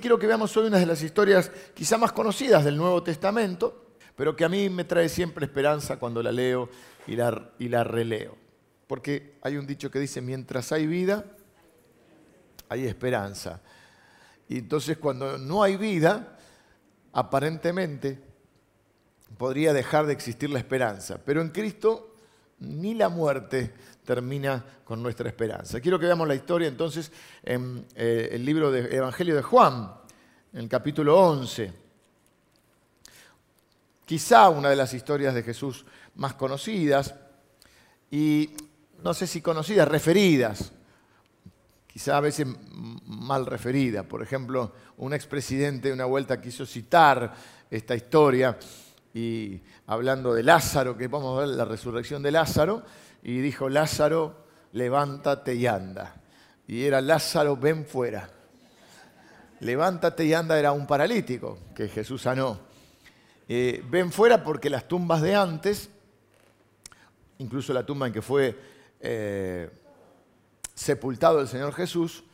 Quiero que veamos hoy una de las historias quizá más conocidas del Nuevo Testamento, pero que a mí me trae siempre esperanza cuando la leo y la, y la releo. Porque hay un dicho que dice, mientras hay vida, hay esperanza. Y entonces cuando no hay vida, aparentemente podría dejar de existir la esperanza. Pero en Cristo ni la muerte termina con nuestra esperanza. Quiero que veamos la historia entonces en eh, el libro del Evangelio de Juan, en el capítulo 11. Quizá una de las historias de Jesús más conocidas y no sé si conocidas, referidas, quizá a veces mal referida. Por ejemplo, un expresidente una vuelta quiso citar esta historia y hablando de Lázaro, que vamos a ver la resurrección de Lázaro, y dijo, Lázaro, levántate y anda. Y era Lázaro, ven fuera. Levántate y anda era un paralítico que Jesús sanó. Eh, ven fuera porque las tumbas de antes, incluso la tumba en que fue eh, sepultado el Señor Jesús,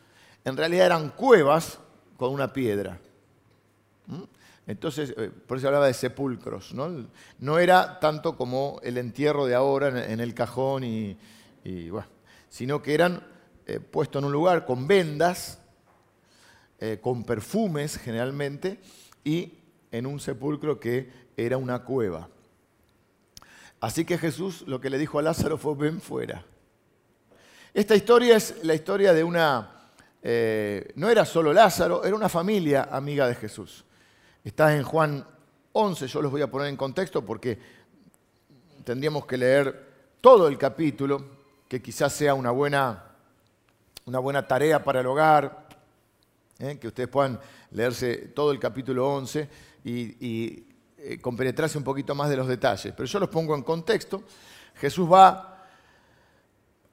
en realidad eran cuevas con una piedra. Entonces, eh, por eso hablaba de sepulcros. ¿no? no era tanto como el entierro de ahora en, el cajón, y, sino que eran eh, puestos en un lugar con vendas, eh, con perfumes generalmente, y en un sepulcro que era una cueva. Así que Jesús lo que le dijo a Lázaro fue, ven fuera. Esta historia es la historia de una, no era solo Lázaro, era una familia amiga de Jesús. Está en Juan 11, yo los voy a poner en contexto porque tendríamos que leer todo el capítulo, que quizás sea una buena, una buena tarea para el hogar, ¿eh? que ustedes puedan leerse todo el capítulo 11 y, eh, compenetrarse un poquito más de los detalles. Pero yo los pongo en contexto. Jesús va,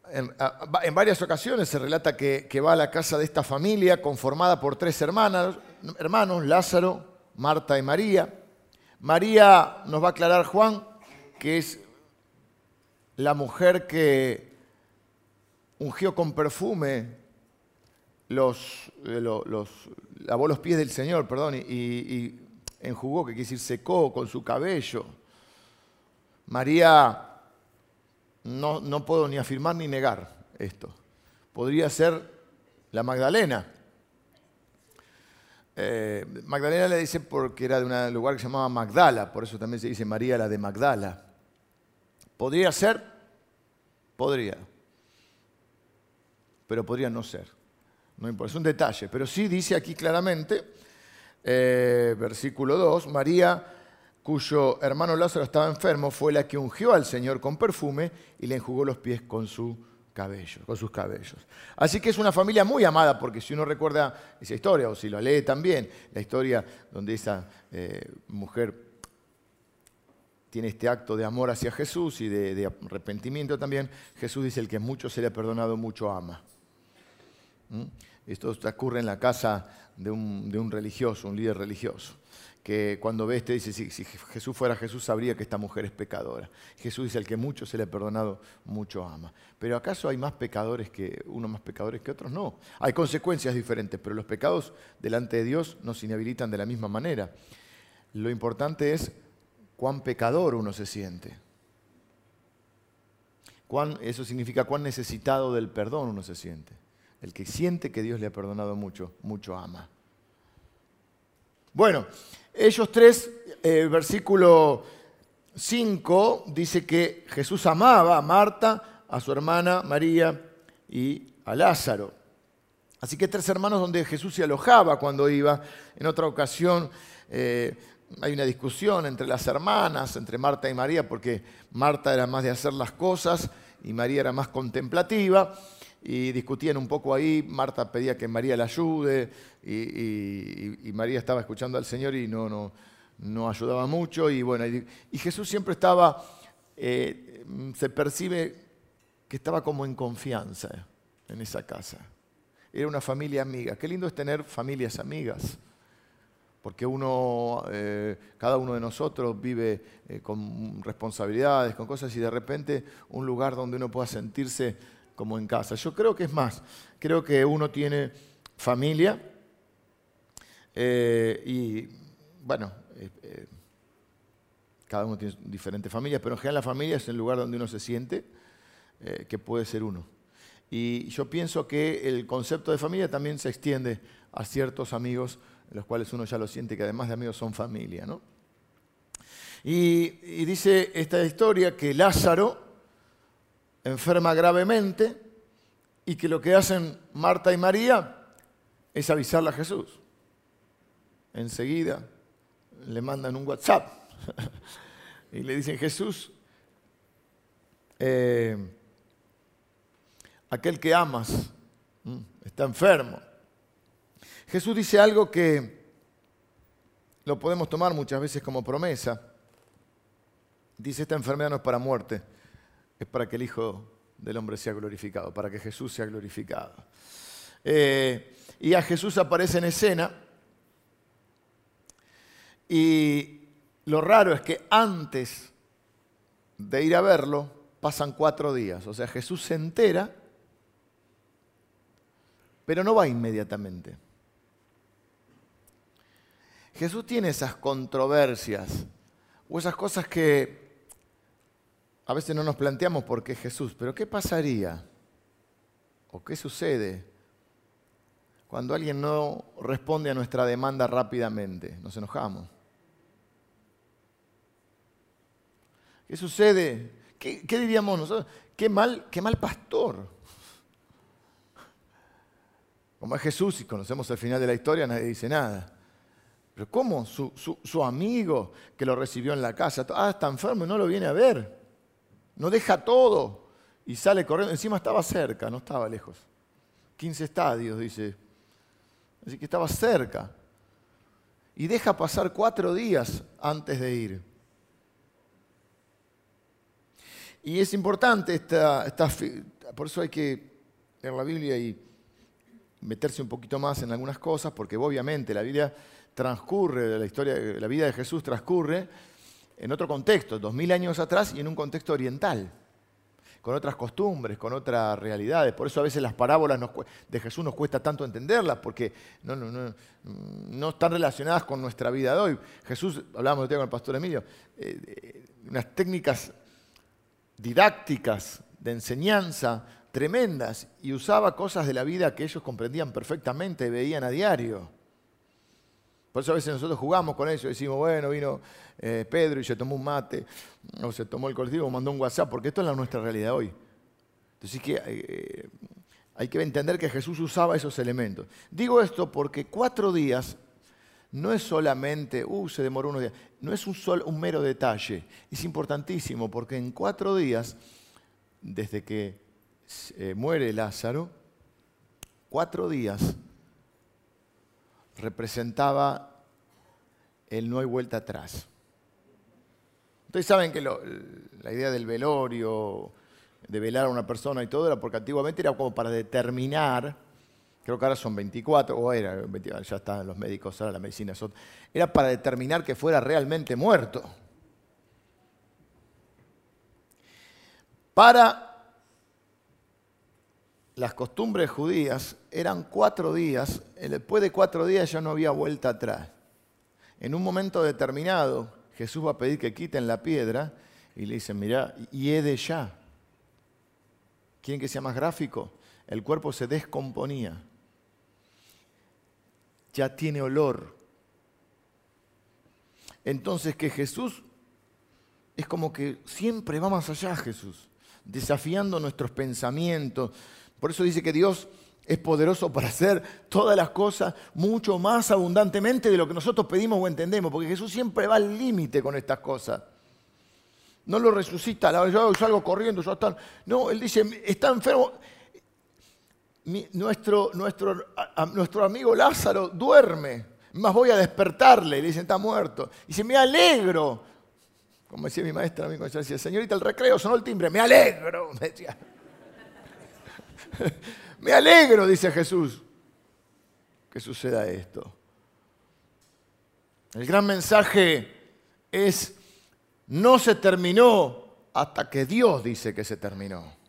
en, varias ocasiones se relata que, que, va a la casa de esta familia conformada por tres hermanas, hermanos, Lázaro, Marta y María. María nos va a aclarar Juan, que es la mujer que ungió con perfume los, eh, lavó los pies del Señor, perdón, y, enjugó, que quiere decir secó con su cabello. María, no, no puedo ni afirmar ni negar esto. Podría ser la Magdalena, eh, Magdalena le dice porque era de un lugar que se llamaba Magdala, por eso también se dice María la de Magdala. ¿Podría ser? Podría. Pero podría no ser. No importa, es un detalle. Pero sí dice aquí claramente, eh, versículo 2, María, cuyo hermano Lázaro estaba enfermo, fue la que ungió al Señor con perfume y le enjugó los pies con su cabellos, con sus cabellos. Así que es una familia muy amada, porque si uno recuerda esa historia, o si lo lee también, la historia donde esa eh, mujer tiene este acto de amor hacia Jesús y de, arrepentimiento también, Jesús dice, el que mucho se le ha perdonado, mucho ama. ¿Mm? Esto ocurre en la casa de un religioso, un líder religioso que cuando ve este dice, si, Jesús fuera Jesús sabría que esta mujer es pecadora. Jesús dice, al que mucho se le ha perdonado, mucho ama. Pero ¿acaso hay más pecadores que uno más pecadores que otros? No. Hay consecuencias diferentes, pero los pecados delante de Dios nos inhabilitan de la misma manera. Lo importante es cuán pecador uno se siente. Cuán, eso significa cuán necesitado del perdón uno se siente. El que siente que Dios le ha perdonado mucho, mucho ama. Bueno, ellos tres, eh, versículo 5, dice que Jesús amaba a Marta, a su hermana María y a Lázaro. Así que tres hermanos donde Jesús se alojaba cuando iba. En otra ocasión eh, hay una discusión entre las hermanas, entre Marta y María, porque Marta era más de hacer las cosas y María era más contemplativa y discutían un poco ahí, Marta pedía que María la ayude y, María estaba escuchando al Señor y no, no, no ayudaba mucho y bueno, y, Jesús siempre estaba, eh, se percibe que estaba como en confianza en esa casa. Era una familia amiga. Qué lindo es tener familias amigas porque uno, eh, cada uno de nosotros vive eh, con responsabilidades, con cosas, y de repente un lugar donde uno pueda sentirse como en casa. Yo creo que es más, creo que uno tiene familia Eh, y bueno, eh, eh, cada uno tiene diferentes familias, pero en general la familia es el lugar donde uno se siente que puede ser uno. Y yo pienso que el concepto de familia también se extiende a ciertos amigos, los cuales uno ya lo siente que además de amigos son familia. ¿no? Y dice esta historia que Lázaro enferma gravemente y que lo que hacen Marta y María es avisarle a Jesús. Enseguida le mandan un WhatsApp y le dicen, Jesús, eh, aquel que amas está enfermo. Jesús dice algo que lo podemos tomar muchas veces como promesa. Dice, esta enfermedad no es para muerte, es para que el Hijo del Hombre sea glorificado, para que Jesús sea glorificado. Eh, y a Jesús aparece en escena y lo raro es que antes de ir a verlo pasan cuatro días. O sea, Jesús se entera, pero no va inmediatamente. Jesús tiene esas controversias o esas cosas que a veces no nos planteamos por qué Jesús, pero ¿qué pasaría? ¿O qué sucede cuando alguien no responde a nuestra demanda rápidamente? Nos enojamos. ¿Qué sucede? ¿Qué, diríamos nosotros? Qué mal, qué mal pastor. Como es Jesús y conocemos el final de la historia, nadie dice nada. Pero ¿cómo? Su, su, amigo que lo recibió en la casa, ah, está enfermo y no lo viene a ver. No deja todo y sale corriendo. Encima estaba cerca, no estaba lejos. 15 estadios, dice. Así que estaba cerca. Y deja pasar cuatro días antes de ir. Y es importante esta, por eso hay que leer la Biblia y meterse un poquito más en algunas cosas, porque obviamente la Biblia transcurre, la historia, la vida de Jesús transcurre en otro contexto, dos mil años atrás y en un contexto oriental, con otras costumbres, con otras realidades. Por eso a veces las parábolas de Jesús nos cuesta tanto entenderlas, porque no, están relacionadas con nuestra vida de hoy. Jesús, hablábamos de con el pastor Emilio, eh, unas técnicas didácticas, de enseñanza tremendas y usaba cosas de la vida que ellos comprendían perfectamente y veían a diario. Por eso a veces nosotros jugamos con eso, decimos, bueno, vino eh, Pedro y se tomó un mate, o se tomó el colectivo, mandó un WhatsApp, porque esto es la nuestra realidad hoy. Entonces que, eh, hay que entender que Jesús usaba esos elementos. Digo esto porque cuatro días no es solamente, uh, se demoró unos días, no es un, mero detalle, es importantísimo porque en cuatro días, desde que eh, muere Lázaro, cuatro días representaba el no hay vuelta atrás. Ustedes saben que la idea del velorio, de velar a una persona y todo, era porque antiguamente era como para determinar creo que ahora son 24, o era, ya están los médicos, ahora la medicina es era para determinar que fuera realmente muerto. Para las costumbres judías eran cuatro días, después de cuatro días ya no había vuelta atrás. En un momento determinado, Jesús va a pedir que quiten la piedra y le dicen, mira, y de ya. ¿Quieren que sea más gráfico? El cuerpo se descomponía ya tiene olor. Entonces que Jesús es como que siempre va más allá Jesús, desafiando nuestros pensamientos. Por eso dice que Dios es poderoso para hacer todas las cosas mucho más abundantemente de lo que nosotros pedimos o entendemos, porque Jesús siempre va al límite con estas cosas. No lo resucita, yo salgo corriendo, yo estoy... No, Él dice, está enfermo, nuestro, nuestro, nuestro amigo Lázaro duerme, más voy a despertarle, le dicen, está muerto. Y dice, me alegro. Como decía mi maestra, mi decía, señorita, el recreo sonó el timbre, me alegro. Me, decía. me alegro, dice Jesús, que suceda esto. El gran mensaje es, no se terminó hasta que Dios dice que se terminó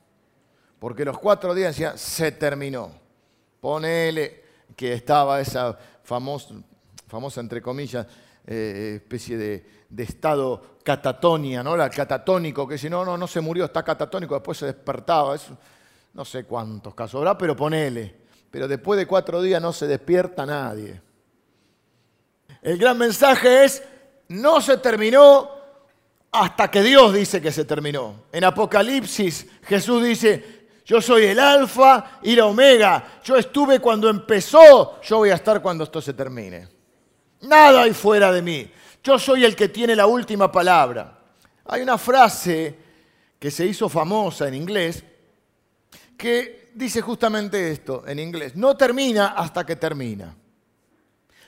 porque los cuatro días ya se terminó. Ponele que estaba esa famosa, famosa entre comillas, eh, especie de, estado catatonia, ¿no? La catatónico, que si no, no, no se murió, está catatónico, después se despertaba. No sé cuántos casos habrá, pero ponele. Pero después de cuatro días no se despierta nadie. El gran mensaje es, no se terminó hasta que Dios dice que se terminó. En Apocalipsis Jesús dice, yo soy el alfa y la omega. Yo estuve cuando empezó, yo voy a estar cuando esto se termine. Nada hay fuera de mí. Yo soy el que tiene la última palabra. Hay una frase que se hizo famosa en inglés que dice justamente esto en inglés. No termina hasta que termina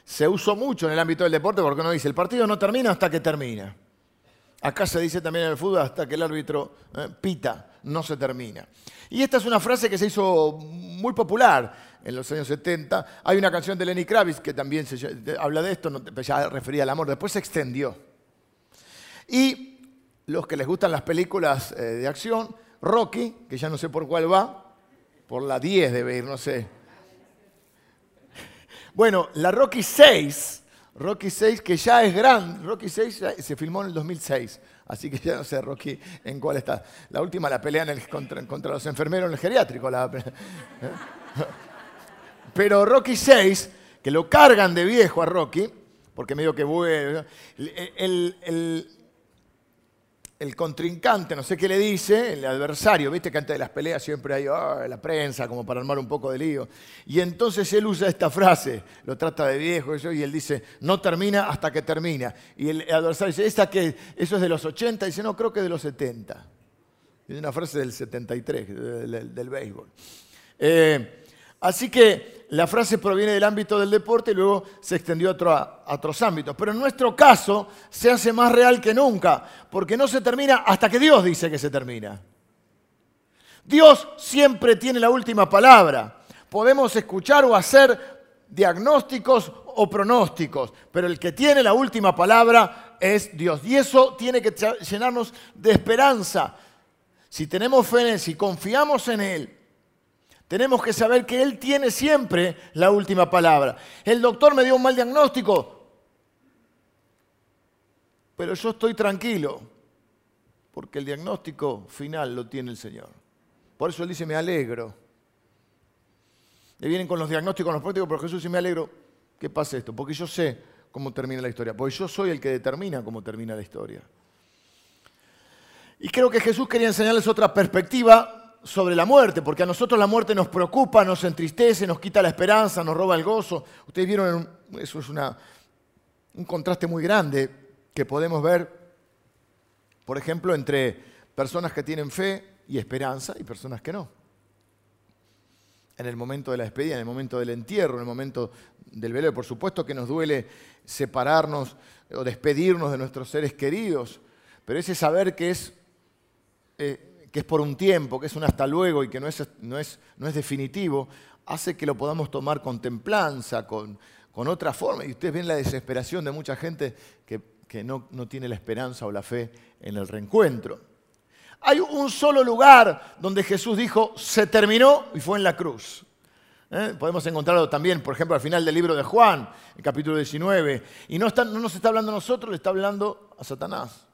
se usó mucho en el ámbito del deporte porque uno dice, el partido no termina hasta que termina. Acá se dice también en el fútbol hasta que el árbitro eh, pita, no se termina. Y esta es una frase que se hizo muy popular en los años 70. Hay una canción de Lenny Kravitz que también habla de esto, ya refería al amor, después se extendió. Y los que les gustan las películas eh, de acción, Rocky, que ya no sé por cuál va, por la 10 debe ir, no sé, bueno, la Rocky 6, Rocky 6 que ya es grande, Rocky 6 se filmó en el 2006, así que ya no sé Rocky en cuál está. La última la pelea contra, los enfermeros en el geriátrico. Pero Rocky 6, que lo cargan de viejo a Rocky, porque medio que vuelve, el, el contrincante, no sé qué le dice, el adversario, viste que antes de las peleas siempre hay ah, la prensa como para armar un poco de lío. Y entonces él usa esta frase, lo trata de viejo y él dice, no termina hasta que termina. Y el adversario dice, ¿esta ¿Eso es de los 80? Y dice, no, creo que de los 70. Es una frase del 73, del, del béisbol. Eh, Así que la frase proviene del ámbito del deporte y luego se extendió a, otros ámbitos. Pero en nuestro caso se hace más real que nunca, porque no se termina hasta que Dios dice que se termina. Dios siempre tiene la última palabra. Podemos escuchar o hacer diagnósticos o pronósticos, pero el que tiene la última palabra es Dios. Y eso tiene que llenarnos de esperanza. Si tenemos fe en Él, si confiamos en Él, tenemos que saber que Él tiene siempre la última palabra. El doctor me dio un mal diagnóstico, pero yo estoy tranquilo, porque el diagnóstico final lo tiene el Señor. Por eso Él dice, me alegro. Le vienen con los diagnósticos, los prácticos, pero Jesús dice, me alegro que pase esto, porque yo sé cómo termina la historia, porque yo soy el que determina cómo termina la historia. Y creo que Jesús quería enseñarles otra perspectiva sobre la muerte, porque a nosotros la muerte nos preocupa, nos entristece, nos quita la esperanza, nos roba el gozo. Ustedes vieron, eso es una, un contraste muy grande que podemos ver, por ejemplo, entre personas que tienen fe y esperanza y personas que no. En el momento de la despedida, en el momento del entierro, en el momento del velo, por supuesto que nos duele separarnos o despedirnos de nuestros seres queridos, pero ese saber que es... Eh, que es por un tiempo, que es un hasta luego y que no es, no es, no es definitivo, hace que lo podamos tomar con templanza, con, con otra forma. Y ustedes ven la desesperación de mucha gente que, que no, no tiene la esperanza o la fe en el reencuentro. Hay un solo lugar donde Jesús dijo, se terminó y fue en la cruz. ¿Eh? Podemos encontrarlo también, por ejemplo, al final del libro de Juan, el capítulo 19. Y no, está, no nos está hablando a nosotros, le está hablando a Satanás,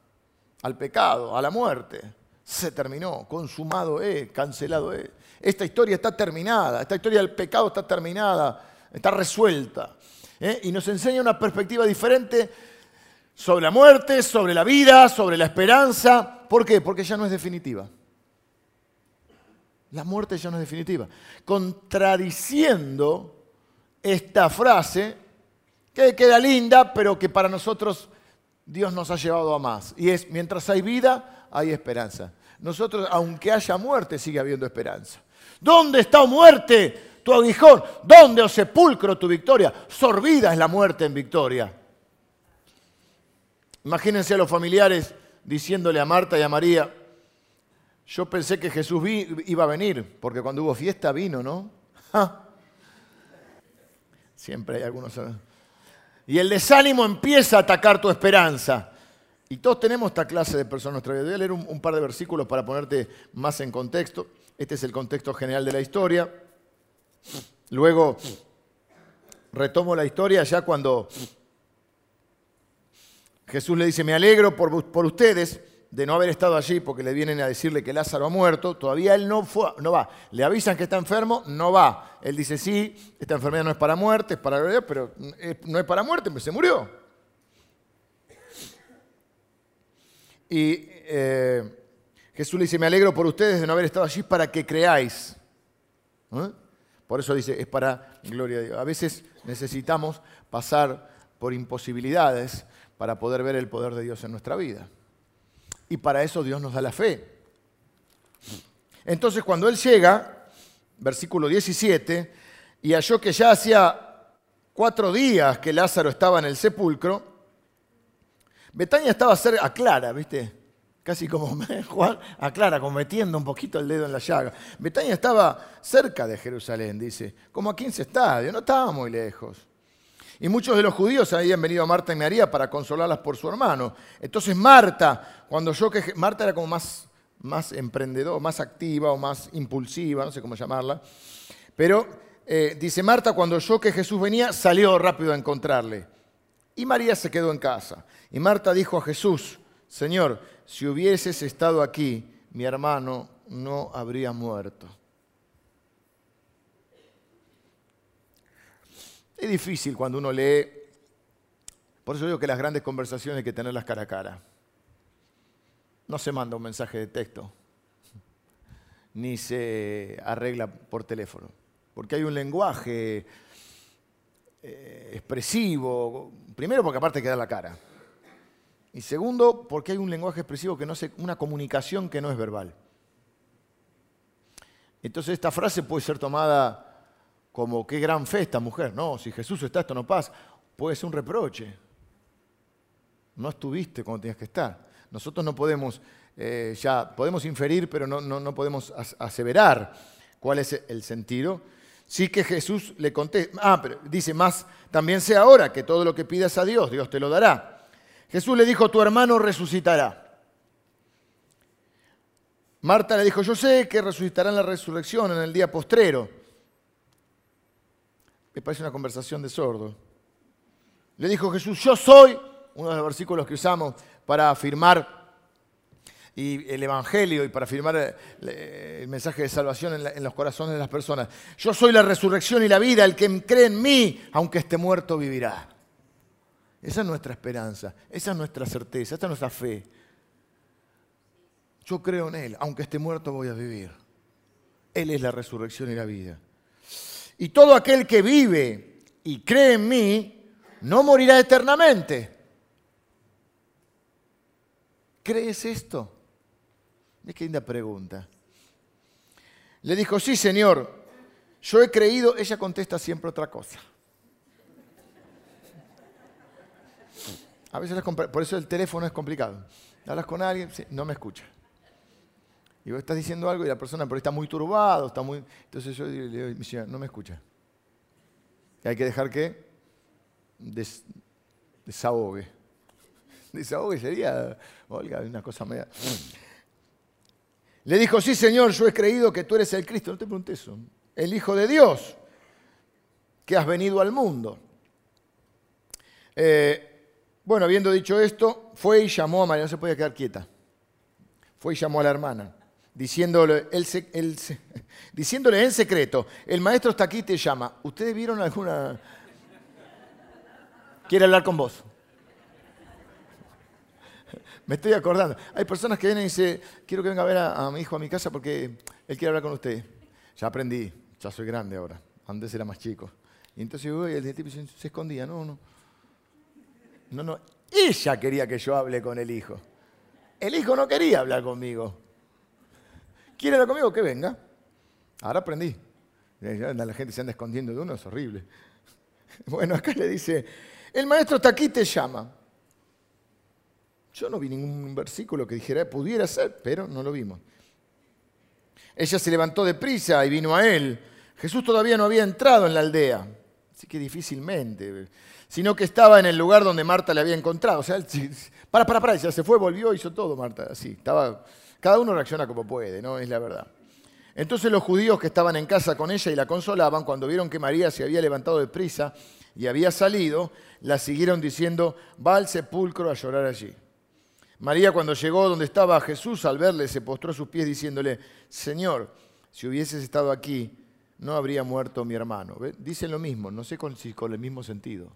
al pecado, a la muerte se terminó, consumado es, cancelado es. Esta historia está terminada, esta historia del pecado está terminada, está resuelta. ¿eh? Y nos enseña una perspectiva diferente sobre la muerte, sobre la vida, sobre la esperanza. ¿Por qué? Porque ya no es definitiva. La muerte ya no es definitiva. Contradiciendo esta frase, que queda linda, pero que para nosotros Dios nos ha llevado a más. Y es, mientras hay vida, hay esperanza nosotros, aunque haya muerte, sigue habiendo esperanza. ¿Dónde está, muerte, tu aguijón? ¿Dónde, o oh sepulcro, tu victoria? Sorbida es la muerte en victoria. Imagínense a los familiares diciéndole a Marta y a María, yo pensé que Jesús iba a venir, porque cuando hubo fiesta vino, ¿no? Siempre hay algunos... Y el desánimo empieza a atacar tu esperanza. Y todos tenemos esta clase de personas nuestra vida. Voy a leer un, par de versículos para ponerte más en contexto. Este es el contexto general de la historia. Luego retomo la historia ya cuando Jesús le dice, me alegro por, ustedes de no haber estado allí porque le vienen a decirle que Lázaro ha muerto, todavía él no, fue, no va. Le avisan que está enfermo, no va. Él dice, sí, esta enfermedad no es para muerte, es para pero no es para muerte, pues se murió. Y eh, Jesús le dice, me alegro por ustedes de no haber estado allí para que creáis. Por eso dice, es para gloria a Dios. A veces necesitamos pasar por imposibilidades para poder ver el poder de Dios en nuestra vida. Y para eso Dios nos da la fe. Entonces cuando Él llega, versículo 17, y halló que ya hacía cuatro días que Lázaro estaba en el sepulcro, Betania estaba cerca, aclara, ¿viste? Casi como aclara, como metiendo un poquito el dedo en la llaga. Betania estaba cerca de Jerusalén, dice, como a 15 estadios, no estaba muy lejos. Y muchos de los judíos habían venido a Marta y María para consolarlas por su hermano. Entonces Marta, cuando yo que Marta era como más, más emprendedora, más activa o más impulsiva, no sé cómo llamarla, pero eh, dice Marta, cuando yo que Jesús venía, salió rápido a encontrarle. Y María se quedó en casa. Y Marta dijo a Jesús, Señor, si hubieses estado aquí, mi hermano no habría muerto. Es difícil cuando uno lee, por eso digo que las grandes conversaciones hay que tenerlas cara a cara. No se manda un mensaje de texto, ni se arregla por teléfono, porque hay un lenguaje eh, expresivo, primero porque aparte queda la cara, y segundo porque hay un lenguaje expresivo que no es una comunicación que no es verbal. Entonces esta frase puede ser tomada como qué gran fe esta mujer. No, si Jesús está, esto no pasa. Puede ser un reproche. No estuviste cuando tenías que estar. Nosotros no podemos, eh, ya podemos inferir, pero no, no, podemos aseverar cuál es el sentido. Sí que Jesús le contesta, ah, pero dice más, también sé ahora que todo lo que pidas a Dios, Dios te lo dará. Jesús le dijo, tu hermano resucitará. Marta le dijo, yo sé que resucitará en la resurrección en el día postrero. Me parece una conversación de sordo. Le dijo Jesús, yo soy, uno de los versículos que usamos para afirmar el Evangelio y para afirmar eh, el mensaje de salvación en, los corazones de las personas. Yo soy la resurrección y la vida, el que cree en mí, aunque esté muerto, vivirá. Esa es nuestra esperanza, esa es nuestra certeza, esta es nuestra fe. Yo creo en Él, aunque esté muerto voy a vivir. Él es la resurrección y la vida. Y todo aquel que vive y cree en mí, no morirá eternamente. ¿Crees esto? Que linda pregunta. Le dijo, sí, Señor, yo he creído. Ella contesta siempre otra cosa. A veces, por eso el teléfono es complicado. Hablas con alguien, no me escucha. Y vos estás diciendo algo y la persona por está muy turbado, está muy... Entonces yo le digo, señora, no me escucha. Hay que dejar que desahogue. Desahogue sería, Olga, una cosa media... Le dijo, sí Señor, yo he creído que tú eres el Cristo. No te pregunté eso. El Hijo de Dios, que has venido al mundo. Eh, bueno, habiendo dicho esto, fue y llamó a María, no se podía quedar quieta. Fue y llamó a la hermana diciéndole, diciéndole en secreto, el maestro está aquí y te llama. ¿Ustedes vieron alguna... Quiere hablar con vos. Me estoy acordando. Hay personas que vienen y dicen, quiero que venga a ver a, mi hijo a mi casa porque él quiere hablar con usted. Ya aprendí, ya soy grande ahora. Antes era más chico. Y entonces yo voy y el tipo se escondía. No, no. No, no. Ella quería que yo hable con el hijo. El hijo no quería hablar conmigo. ¿Quiere hablar conmigo? Que venga. Ahora aprendí. La gente se anda escondiendo de uno, es horrible. Bueno, acá le dice, el maestro está te llama. Yo no vi ningún versículo que dijera, pudiera ser, pero no lo vimos. Ella se levantó de prisa y vino a él. Jesús todavía no había entrado en la aldea, así que difícilmente, sino que estaba en el lugar donde Marta le había encontrado. O sea, para, para, para, ya se fue, volvió, hizo todo Marta, así, estaba cada uno reacciona como puede, ¿no? Es la verdad. Entonces los judíos que estaban en casa con ella y la consolaban, cuando vieron que María se había levantado de prisa y había salido, la siguieron diciendo, va al sepulcro a llorar allí. María cuando llegó donde estaba Jesús, al verle, se postró a sus pies diciéndole, Señor, si hubieses estado aquí, no habría muerto mi hermano. Dicen lo mismo, no sé si con el mismo sentido.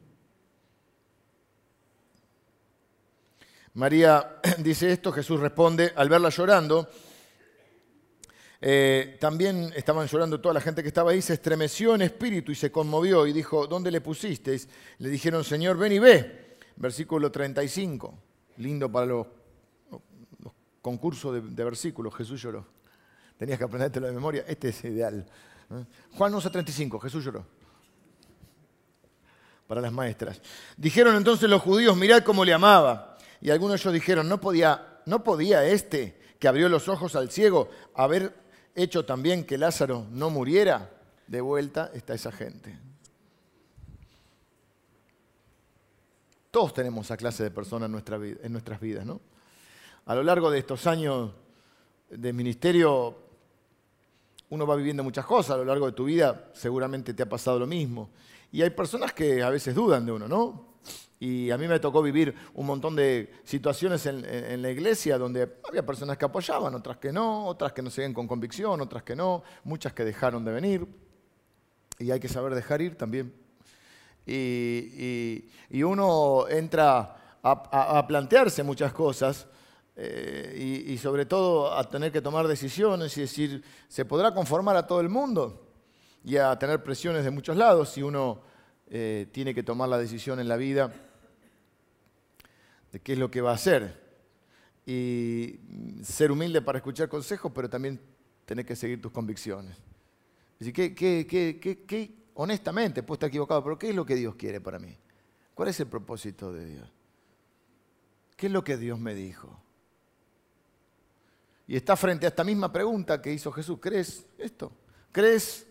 María dice esto, Jesús responde, al verla llorando, eh, también estaban llorando toda la gente que estaba ahí, se estremeció en espíritu y se conmovió y dijo, ¿dónde le pusisteis? Le dijeron, Señor, ven y ve. Versículo 35, lindo para los, concursos de, versículos, Jesús lloró. Tenías que aprendértelo de memoria, este es ideal. ¿eh? Juan 35, Jesús lloró. Para las maestras. Dijeron entonces los judíos, mirad cómo le amaba. Y algunos de ellos dijeron, no podía, no podía este que abrió los ojos al ciego haber hecho también que Lázaro no muriera. De vuelta está esa gente. Todos tenemos esa clase de personas en, en nuestras vidas, ¿no? A lo largo de estos años de ministerio, uno va viviendo muchas cosas. A lo largo de tu vida seguramente te ha pasado lo mismo. Y hay personas que a veces dudan de uno, ¿no? Y a mí me tocó vivir un montón de situaciones en, la iglesia donde había personas que apoyaban, otras que no, otras que no siguen con convicción, otras que no, muchas que dejaron de venir. Y hay que saber dejar ir también. Y, uno entra a, plantearse muchas cosas eh, y, sobre todo a tener que tomar decisiones y decir, ¿se podrá conformar a todo el mundo? Y a tener presiones de muchos lados si uno eh, tiene que tomar la decisión en la vida de qué es lo que va a hacer. Y ser humilde para escuchar consejos, pero también tener que seguir tus convicciones. Así que, que, honestamente, puedo estar equivocado, pero ¿qué es lo que Dios quiere para mí? ¿Cuál es el propósito de Dios? ¿Qué es lo que Dios me dijo? Y está frente a esta misma pregunta que hizo Jesús. ¿Crees esto? ¿Crees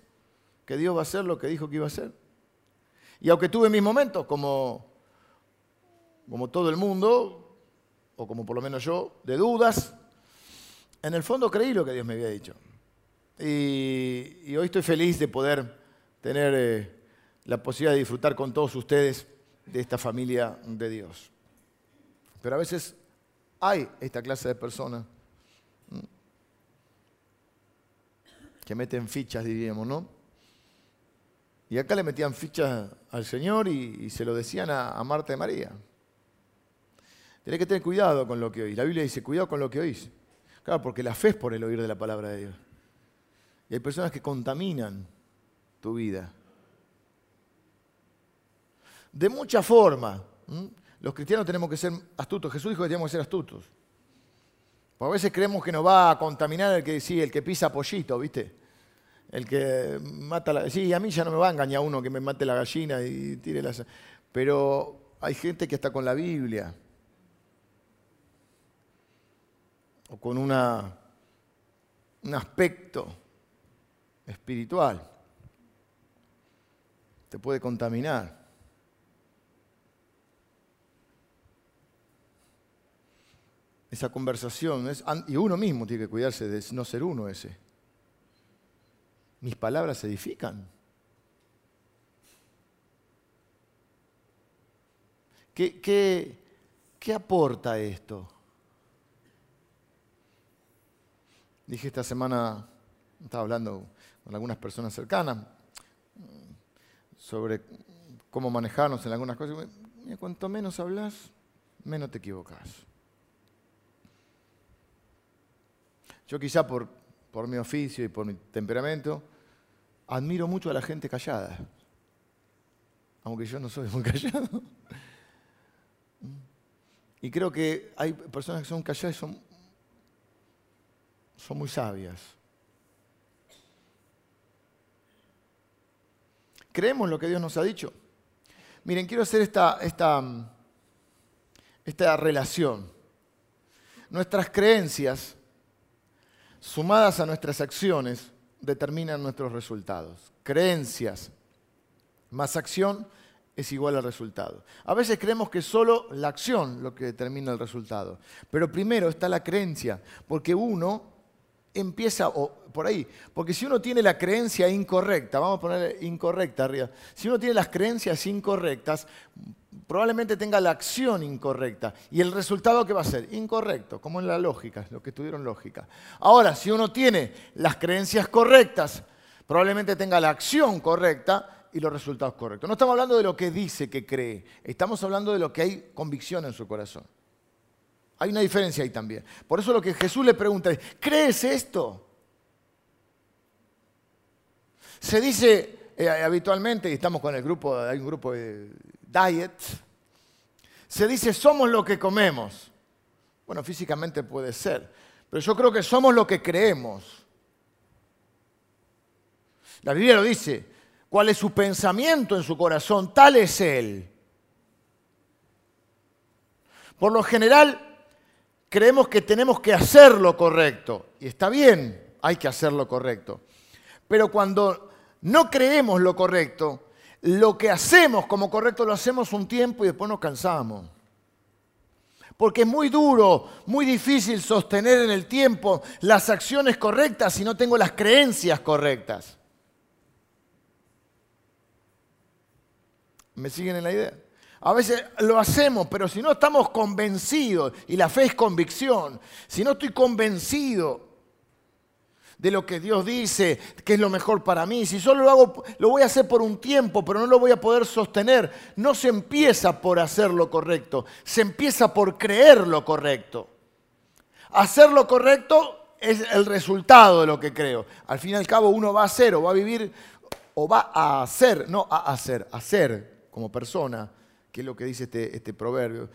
que Dios va a hacer lo que dijo que iba a hacer? Y aunque tuve mis momentos, como, como todo el mundo, o como por lo menos yo, de dudas, en el fondo creí lo que Dios me había dicho. Y, hoy estoy feliz de poder tener eh, la posibilidad de disfrutar con todos ustedes de esta familia de Dios. Pero a veces hay esta clase de personas que meten fichas, diríamos, ¿no? Y acá le metían fichas al Señor y, se lo decían a, Marta y María. Tienes que tener cuidado con lo que oís. La Biblia dice, cuidado con lo que oís. Claro, porque la fe es por el oír de la palabra de Dios. Y hay personas que contaminan tu vida. De mucha forma. Los cristianos tenemos que ser astutos. Jesús dijo que tenemos que ser astutos. Porque a veces creemos que nos va a contaminar el que, sí, el que pisa pollito, ¿viste? el que mata la... Sí, a mí ya no me va a engañar uno que me mate la gallina y tire las... Pero hay gente que está con la Biblia. O con una, un aspecto espiritual. Te puede contaminar. Esa conversación, es, y uno mismo tiene que cuidarse de no ser uno ese mis palabras edifican. ¿Qué, qué, aporta esto? Dije esta semana, estaba hablando con algunas personas cercanas sobre cómo manejarnos en algunas cosas. Y cuanto menos hablas, menos te equivocas. Yo quizá por, por mi oficio y por mi temperamento, admiro mucho a la gente callada, aunque yo no soy muy callado. Y creo que hay personas que son calladas y son, son muy sabias. Creemos lo que Dios nos ha dicho. Miren, quiero hacer esta, esta, esta relación. Nuestras creencias, sumadas a nuestras acciones, determinan nuestros resultados. Creencias más acción es igual al resultado. A veces creemos que solo la acción lo que determina el resultado. Pero primero está la creencia, porque uno empieza o, por ahí. Porque si uno tiene la creencia incorrecta, vamos a poner incorrecta arriba, si uno tiene las creencias incorrectas, probablemente tenga la acción incorrecta. ¿Y el resultado qué va a ser? Incorrecto, como en la lógica, lo que tuvieron lógica. Ahora, si uno tiene las creencias correctas, probablemente tenga la acción correcta y los resultados correctos. No estamos hablando de lo que dice que cree, estamos hablando de lo que hay convicción en su corazón. Hay una diferencia ahí también. Por eso lo que Jesús le pregunta es, ¿crees esto? Se dice eh, habitualmente, y estamos con el grupo, hay un grupo de diet, se dice somos lo que comemos. Bueno, físicamente puede ser, pero yo creo que somos lo que creemos. La Biblia lo dice, cuál es su pensamiento en su corazón, tal es él. Por lo general, creemos que tenemos que hacer lo correcto. Y está bien, hay que hacer lo correcto. Pero cuando no creemos lo correcto, lo que hacemos como correcto lo hacemos un tiempo y después nos cansamos. Porque es muy duro, muy difícil sostener en el tiempo las acciones correctas si no tengo las creencias correctas. ¿Me siguen en la idea? A veces lo hacemos, pero si no estamos convencidos, y la fe es convicción, si no estoy convencido de lo que Dios dice, que es lo mejor para mí, si solo lo hago, lo voy a hacer por un tiempo, pero no lo voy a poder sostener, no se empieza por hacer lo correcto, se empieza por creer lo correcto. Hacer lo correcto es el resultado de lo que creo. Al fin y al cabo uno va a hacer o va a vivir o va a hacer, no a hacer, hacer como persona que es lo que dice este, este proverbio.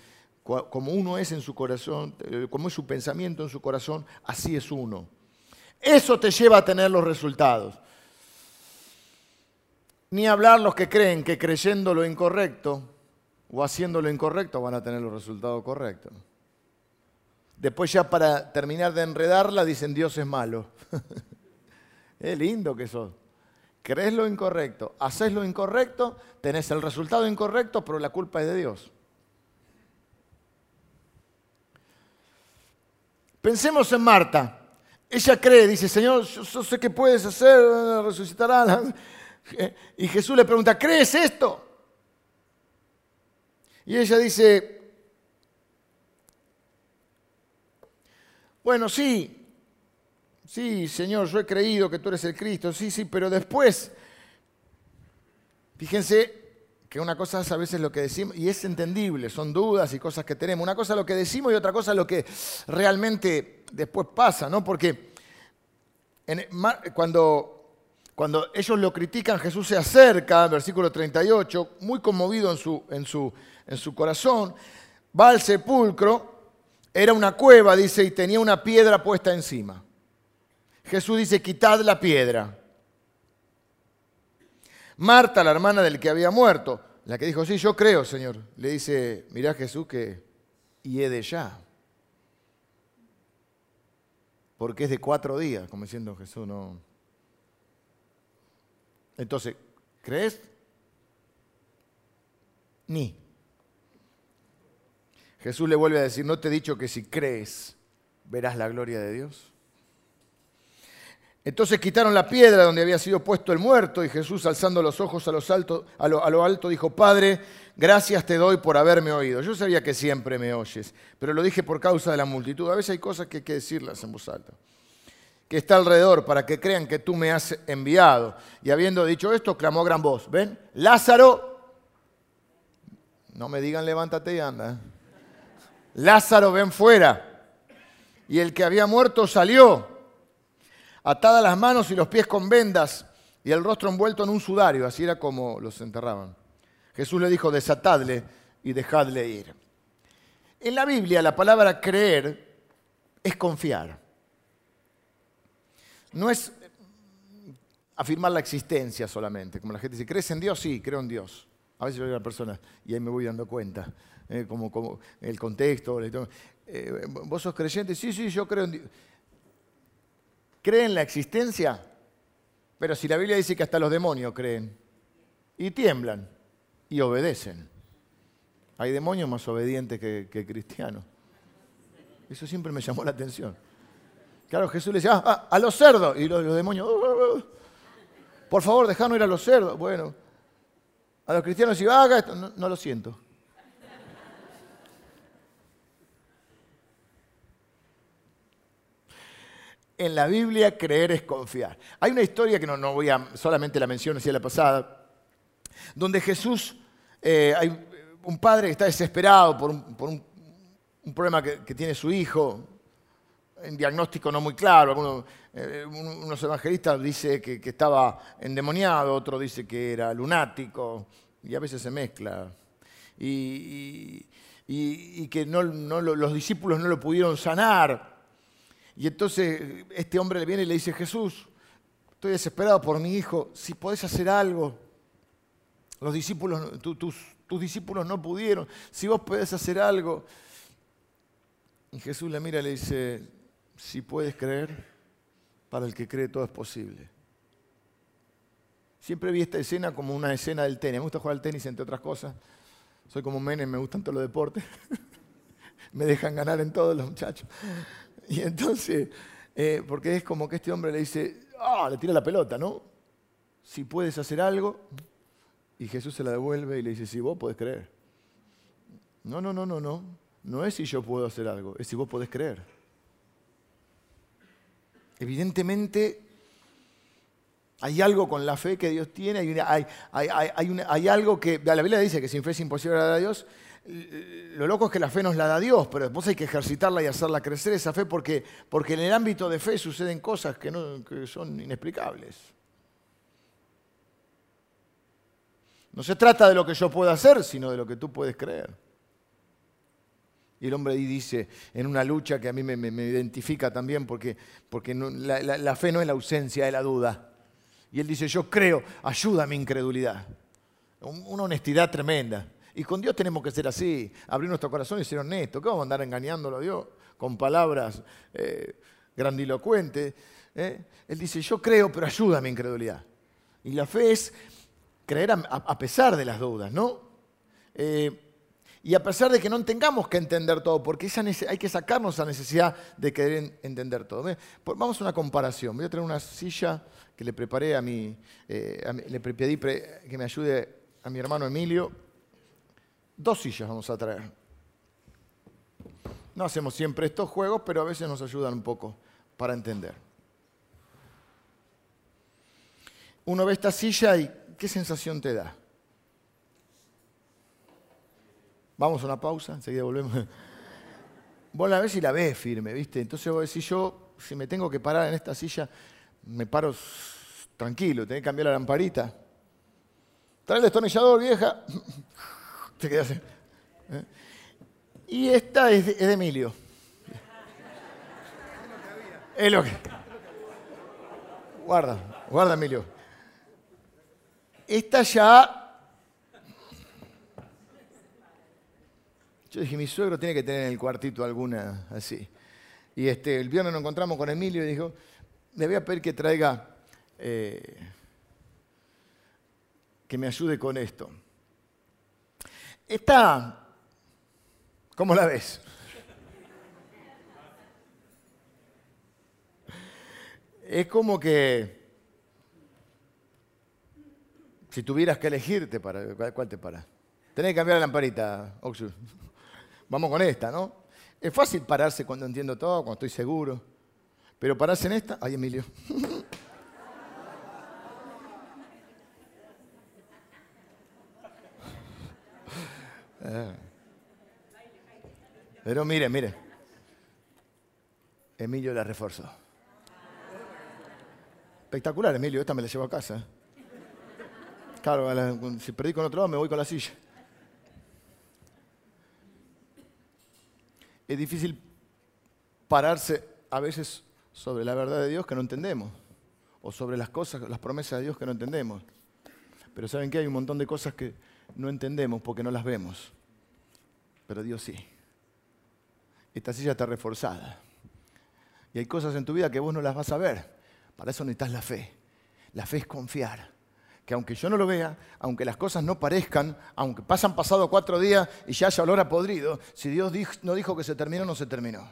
Como uno es en su corazón, eh, como es su pensamiento en su corazón, así es uno. Eso te lleva a tener los resultados. Ni hablar los que creen que creyendo lo incorrecto o haciendo lo incorrecto van a tener los resultados correctos. Después ya para terminar de enredarla dicen Dios es malo. es lindo que sos crees lo incorrecto, haces lo incorrecto, tenés el resultado incorrecto, pero la culpa es de Dios. Pensemos en Marta. Ella cree, dice, Señor, yo, sé que puedes hacer, resucitará. Y Jesús le pregunta, ¿crees esto? Y ella dice, bueno, sí, Sí, Señor, yo he creído que tú eres el Cristo. Sí, sí, pero después, fíjense que una cosa es a veces lo que decimos, y es entendible, son dudas y cosas que tenemos. Una cosa es lo que decimos y otra cosa es lo que realmente después pasa, ¿no? Porque cuando, cuando ellos lo critican, Jesús se acerca, versículo 38, muy conmovido en su, en su, en su corazón, va al sepulcro, era una cueva, dice, y tenía una piedra puesta encima. Jesús dice, quitad la piedra. Marta, la hermana del que había muerto, la que dijo, sí, yo creo, Señor, le dice, mirá Jesús que y he de ya. Porque es de cuatro días, como diciendo Jesús, no. Entonces, ¿crees? Ni. Jesús le vuelve a decir, ¿no te he dicho que si crees verás la gloria de Dios? Entonces quitaron la piedra donde había sido puesto el muerto y Jesús alzando los ojos a, lo, alto dijo, Padre, gracias te doy por haberme oído. Yo sabía que siempre me oyes, pero lo dije por causa de la multitud. A veces hay cosas que hay que decirlas en voz alta. Que está alrededor para que crean que tú me has enviado. Y habiendo dicho esto, clamó gran voz. ¿Ven? Lázaro, no me digan levántate y anda. Lázaro, ven fuera. Y el que había muerto salió atadas las manos y los pies con vendas y el rostro envuelto en un sudario, así era como los enterraban. Jesús le dijo, desatadle y dejadle ir. En la Biblia la palabra creer es confiar. No es afirmar la existencia solamente, como la gente dice, ¿crees en Dios? Sí, creo en Dios. A veces yo digo a la persona y ahí me voy dando cuenta, eh, como, como, el contexto. Eh, ¿Vos sos creyente? Sí, sí, yo creo en Dios creen en la existencia, pero si la Biblia dice que hasta los demonios creen y tiemblan y obedecen. Hay demonios más obedientes que, cristianos. Eso siempre me llamó la atención. Claro, Jesús le decía, ah, ah, a los cerdos. Y los, demonios, oh, oh, oh. por favor, dejanos ir a los cerdos. Bueno, a los cristianos decían, haga esto. no lo siento. En la Biblia creer es confiar. Hay una historia que no, voy a, solamente la menciono así la pasada, donde Jesús, eh, hay un padre que está desesperado por un, problema que, tiene su hijo, un diagnóstico no muy claro. Eh, unos evangelistas dicen que, estaba endemoniado, otro dice que era lunático, y a veces se mezcla. Y, que los discípulos no lo pudieron sanar. Y entonces este hombre le viene y le dice, Jesús, estoy desesperado por mi hijo, si podés hacer algo. Los discípulos, tus, discípulos no pudieron, si vos podés hacer algo. Y Jesús le mira y le dice, si puedes creer, para el que cree todo es posible. Siempre vi esta escena como una escena del tenis. Me gusta jugar al tenis, entre otras cosas. Soy como Menem, me gustan todos los deportes. me dejan ganar en todos los muchachos. Y entonces, eh, porque es como que este hombre le dice, ah, le tira la pelota, ¿no? Si puedes hacer algo, y Jesús se la devuelve y le dice, si vos podés creer. No, no, no, no, no. No es si yo puedo hacer algo, es si vos podés creer. Evidentemente, hay algo con la fe que Dios tiene, hay, hay, algo que, la Biblia dice que sin fe es imposible agradar a Dios, lo loco es que la fe nos la da Dios, pero después hay que ejercitarla y hacerla crecer esa fe porque, porque en el ámbito de fe suceden cosas que, no, que son inexplicables. No se trata de lo que yo puedo hacer, sino de lo que tú puedes creer. Y el hombre ahí dice, en una lucha que a mí me, identifica también, porque, porque la, la, fe no es la ausencia de la duda. Y él dice, yo creo, ayuda a mi incredulidad. Una honestidad tremenda. Y con Dios tenemos que ser así, abrir nuestro corazón y ser honestos. ¿Qué vamos a andar engañándolo a Dios con palabras eh, grandilocuentes? Eh? Él dice, yo creo, pero ayuda a mi incredulidad. Y la fe es creer a, pesar de las dudas, ¿no? Eh, y a pesar de que no tengamos que entender todo, porque hay que sacarnos esa necesidad de querer entender todo. Vamos a una comparación. Voy a tener una silla que le preparé a mi, le pedí que me ayude a mi hermano Emilio Dos sillas vamos a traer. No hacemos siempre estos juegos, pero a veces nos ayudan un poco para entender. Uno ve esta silla y ¿qué sensación te da? Vamos a una pausa, enseguida volvemos. Vos la ves y la ves firme, ¿viste? Entonces vos decís, yo, si me tengo que parar en esta silla, me paro tranquilo, tenés que cambiar la lamparita. Trae el destornillador, vieja. ¿Eh? Y esta es de, Emilio. Es lo que. Guarda, guarda, Emilio. Esta ya. Yo dije, mi suegro tiene que tener en el cuartito alguna así. Y este, el viernes nos encontramos con Emilio y dijo, le voy a pedir que traiga, eh, que me ayude con esto. Esta, ¿cómo la ves? Es como que si tuvieras que elegirte, para, ¿cuál te para? Tenés que cambiar la lamparita. Vamos con esta, ¿no? Es fácil pararse cuando entiendo todo, cuando estoy seguro. Pero pararse en esta, ay Emilio. Pero mire, mire. Emilio la reforzó. Espectacular, Emilio. Esta me la llevo a casa. Claro, si perdí con otro lado, me voy con la silla. Es difícil pararse a veces sobre la verdad de Dios que no entendemos. O sobre las cosas, las promesas de Dios que no entendemos. Pero ¿saben qué? Hay un montón de cosas que no entendemos porque no las vemos. Pero Dios sí. Esta silla está reforzada. Y hay cosas en tu vida que vos no las vas a ver. Para eso necesitas la fe. La fe es confiar. Que aunque yo no lo vea, aunque las cosas no parezcan, aunque pasan pasado cuatro días y ya haya olor a podrido, si Dios no dijo que se terminó, no se terminó.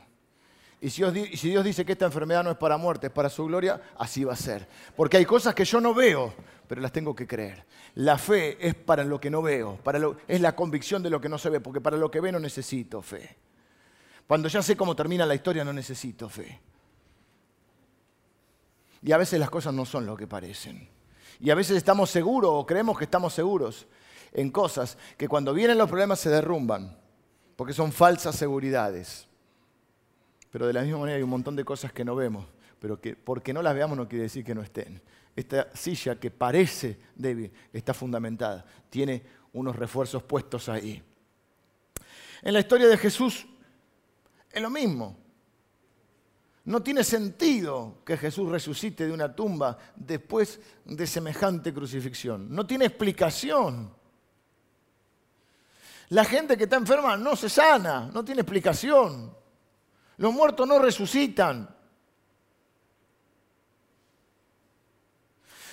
Y si, Dios, dice que esta enfermedad no es para muerte, es para su gloria, así va a ser. Porque hay cosas que yo no veo, pero las tengo que creer. La fe es para lo que no veo, para es la convicción de lo que no se ve, porque para lo que ve no necesito fe. Cuando ya sé cómo termina la historia no necesito fe. Y a veces las cosas no son lo que parecen. Y a veces estamos seguros o creemos que estamos seguros en cosas que cuando vienen los problemas se derrumban, porque son falsas seguridades. Pero de la misma manera hay un montón de cosas que no vemos, pero que porque no las veamos no quiere decir que no estén. Esta silla que parece débil está fundamentada, tiene unos refuerzos puestos ahí. En la historia de Jesús es lo mismo. No tiene sentido que Jesús resucite de una tumba después de semejante crucifixión. No tiene explicación. La gente que está enferma no se sana, no tiene explicación. Los muertos no resucitan.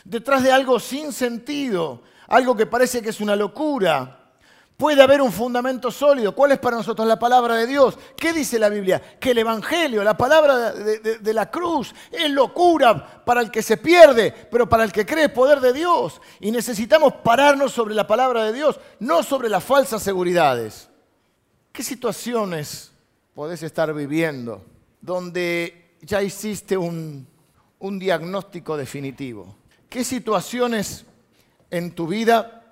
Detrás de algo sin sentido, algo que parece que es una locura, Puede haber un fundamento sólido. ¿Cuál es para nosotros la palabra de Dios? ¿Qué dice la Biblia? Que el Evangelio, la palabra de, la cruz, es locura para el que se pierde, pero para el que cree poder de Dios. Y necesitamos pararnos sobre la palabra de Dios, no sobre las falsas seguridades. ¿Qué situaciones podés estar viviendo donde ya hiciste un, un diagnóstico definitivo? ¿Qué situaciones en tu vida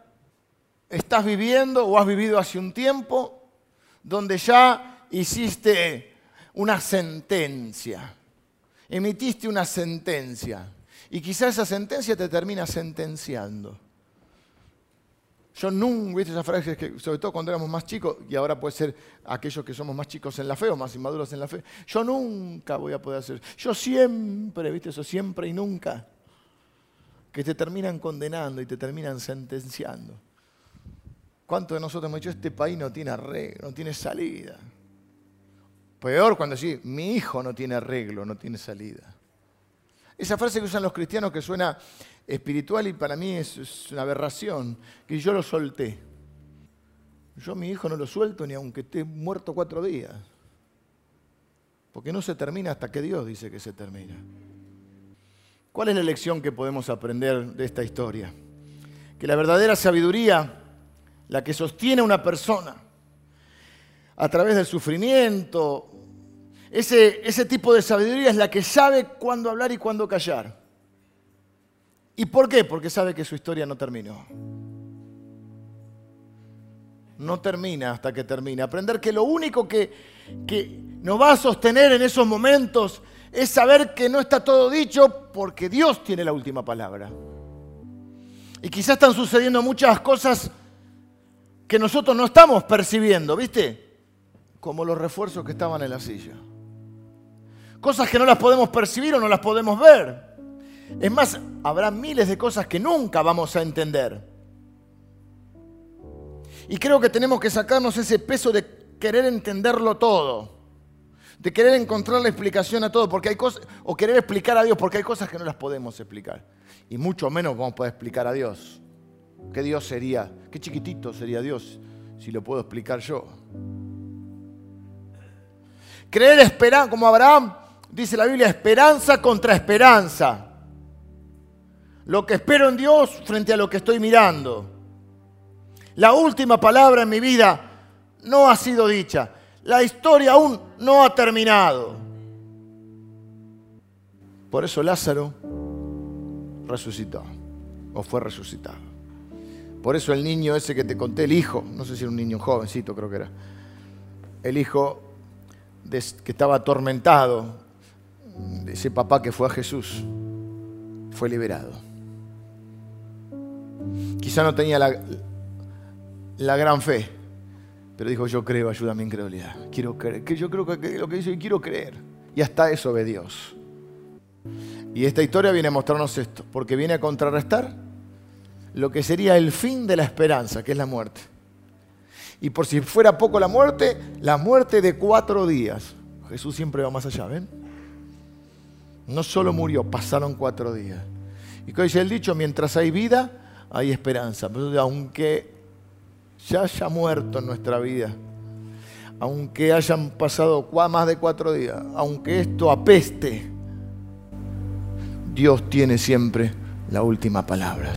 estás viviendo o has vivido hace un tiempo donde ya hiciste una sentencia, emitiste una sentencia. Y quizás esa sentencia te termina sentenciando. Yo nunca, viste esa frase que sobre todo cuando éramos más chicos, y ahora puede ser aquellos que somos más chicos en la fe o más inmaduros en la fe, yo nunca voy a poder hacer, yo siempre, viste eso, siempre y nunca, que te terminan condenando y te terminan sentenciando. ¿Cuántos de nosotros hemos dicho, este país no tiene arreglo, no tiene salida? Peor cuando decís, mi hijo no tiene arreglo, no tiene salida. Esa frase que usan los cristianos que suena espiritual y para mí es, una aberración, que yo lo solté. Yo mi hijo no lo suelto ni aunque esté muerto cuatro días. Porque no se termina hasta que Dios dice que se termina. ¿Cuál es la lección que podemos aprender de esta historia? Que la verdadera sabiduría la que sostiene a una persona a través del sufrimiento. Ese, ese tipo de sabiduría es la que sabe cuándo hablar y cuándo callar. ¿Y por qué? Porque sabe que su historia no terminó. No termina hasta que termine. Aprender que lo único que, que nos va a sostener en esos momentos es saber que no está todo dicho porque Dios tiene la última palabra. Y quizás están sucediendo muchas cosas que nosotros no estamos percibiendo, ¿viste? Como los refuerzos que estaban en la silla. Cosas que no las podemos percibir o no las podemos ver. Es más, habrá miles de cosas que nunca vamos a entender. Y creo que tenemos que sacarnos ese peso de querer entenderlo todo. De querer encontrar la explicación a todo, porque hay cosas, o querer explicar a Dios, porque hay cosas que no las podemos explicar. Y mucho menos vamos a poder explicar a Dios. ¿Qué Dios sería? ¿Qué chiquitito sería Dios si lo puedo explicar yo? Creer esperanza, como Abraham dice la Biblia, esperanza contra esperanza. Lo que espero en Dios frente a lo que estoy mirando. La última palabra en mi vida no ha sido dicha. La historia aún no ha terminado. Por eso Lázaro resucitó o fue resucitado. Por eso el niño ese que te conté, el hijo, no sé si era un niño jovencito, creo que era, el hijo que estaba atormentado, ese papá que fue a Jesús, fue liberado. Quizá no tenía la, la gran fe, pero dijo, yo creo, ayuda a mi incredulidad. Quiero creer, que yo creo que lo que dice, quiero creer. Y hasta eso ve Dios. Y esta historia viene a mostrarnos esto, porque viene a contrarrestar lo que sería el fin de la esperanza, que es la muerte. Y por si fuera poco la muerte, la muerte de cuatro días. Jesús siempre va más allá, ¿ven? No solo murió, pasaron cuatro días. Y como dice el dicho, mientras hay vida, hay esperanza. Aunque ya haya muerto en nuestra vida, aunque hayan pasado más de cuatro días, aunque esto apeste, Dios tiene siempre la última palabra.